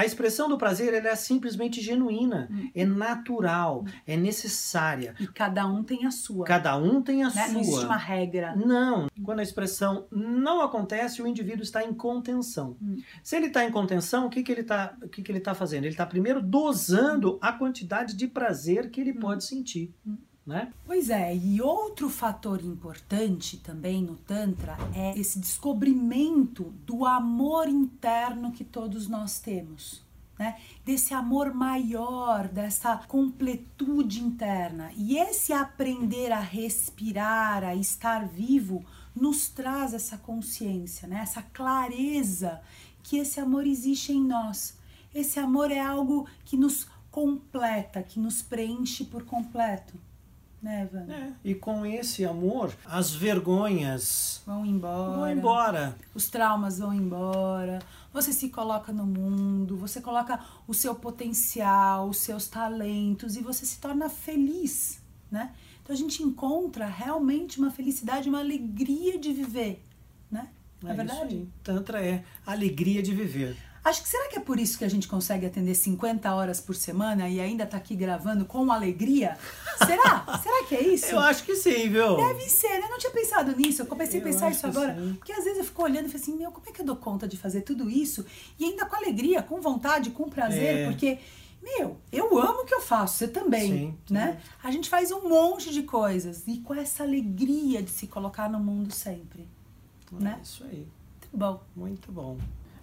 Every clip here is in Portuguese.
A expressão do prazer é simplesmente genuína, hum. é natural, hum. é necessária. E cada um tem a sua. Cada um tem a né? sua. Não existe uma regra. Não. Quando a expressão não acontece, o indivíduo está em contenção. Hum. Se ele está em contenção, o que, que ele está que que ele tá fazendo? Ele está primeiro dosando a quantidade de prazer que ele hum. pode sentir. Né? Pois é, e outro fator importante também no Tantra é esse descobrimento do amor interno que todos nós temos. Né? Desse amor maior, dessa completude interna. E esse aprender a respirar, a estar vivo, nos traz essa consciência, né? essa clareza que esse amor existe em nós. Esse amor é algo que nos completa, que nos preenche por completo né? É, e com esse amor, as vergonhas vão embora. Vão embora. Os traumas vão embora. Você se coloca no mundo, você coloca o seu potencial, os seus talentos e você se torna feliz, né? Então a gente encontra realmente uma felicidade, uma alegria de viver, né? É, é verdade? Tantra é alegria de viver. Acho que será que é por isso que a gente consegue atender 50 horas por semana e ainda tá aqui gravando com alegria? Será? será que é isso? Eu acho que sim, viu? Deve ser, né? Não tinha pensado nisso. Eu comecei a pensar isso agora. Sim. Porque às vezes eu fico olhando e falo assim, meu, como é que eu dou conta de fazer tudo isso? E ainda com alegria, com vontade, com prazer, é. porque. Meu, eu amo o que eu faço, você também, sim, né? Sim. A gente faz um monte de coisas e com essa alegria de se colocar no mundo sempre, é né? Isso aí. Muito bom. Muito bom.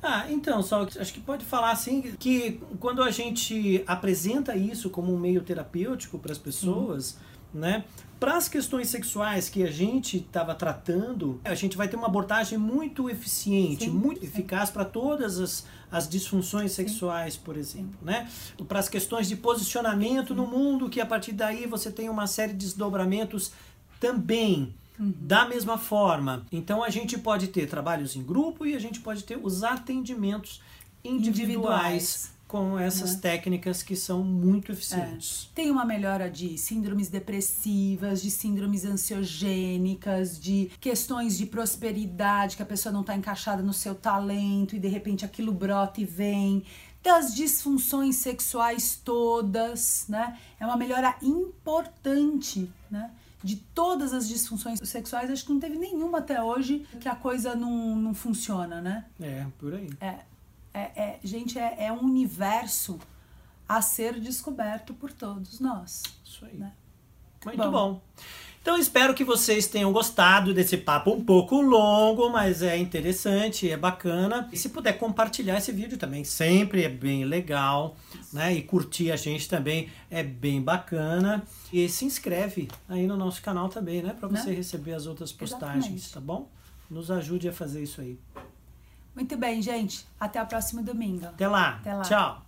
Ah, então, só acho que pode falar assim que quando a gente apresenta isso como um meio terapêutico para as pessoas, uhum. né? Para as questões sexuais que a gente estava tratando, a gente vai ter uma abordagem muito eficiente, sim, muito sim. eficaz para todas as, as disfunções sexuais, sim. por exemplo, né? Para as questões de posicionamento no mundo, que a partir daí você tem uma série de desdobramentos também Uhum. Da mesma forma, então a gente pode ter trabalhos em grupo e a gente pode ter os atendimentos individuais, individuais. com essas né? técnicas que são muito eficientes. É. Tem uma melhora de síndromes depressivas, de síndromes ansiogênicas, de questões de prosperidade, que a pessoa não está encaixada no seu talento e de repente aquilo brota e vem das disfunções sexuais todas, né? É uma melhora importante, né? De todas as disfunções sexuais, acho que não teve nenhuma até hoje que a coisa não, não funciona, né? É, por aí. É, é, é gente, é, é um universo a ser descoberto por todos nós. Isso aí. Né? Muito bom. bom. Então espero que vocês tenham gostado desse papo um pouco longo, mas é interessante, é bacana. E se puder compartilhar esse vídeo também, sempre é bem legal, né? E curtir a gente também é bem bacana. E se inscreve aí no nosso canal também, né? Para você né? receber as outras postagens, Exatamente. tá bom? Nos ajude a fazer isso aí. Muito bem, gente. Até o próximo domingo. Até lá. Até lá. Tchau.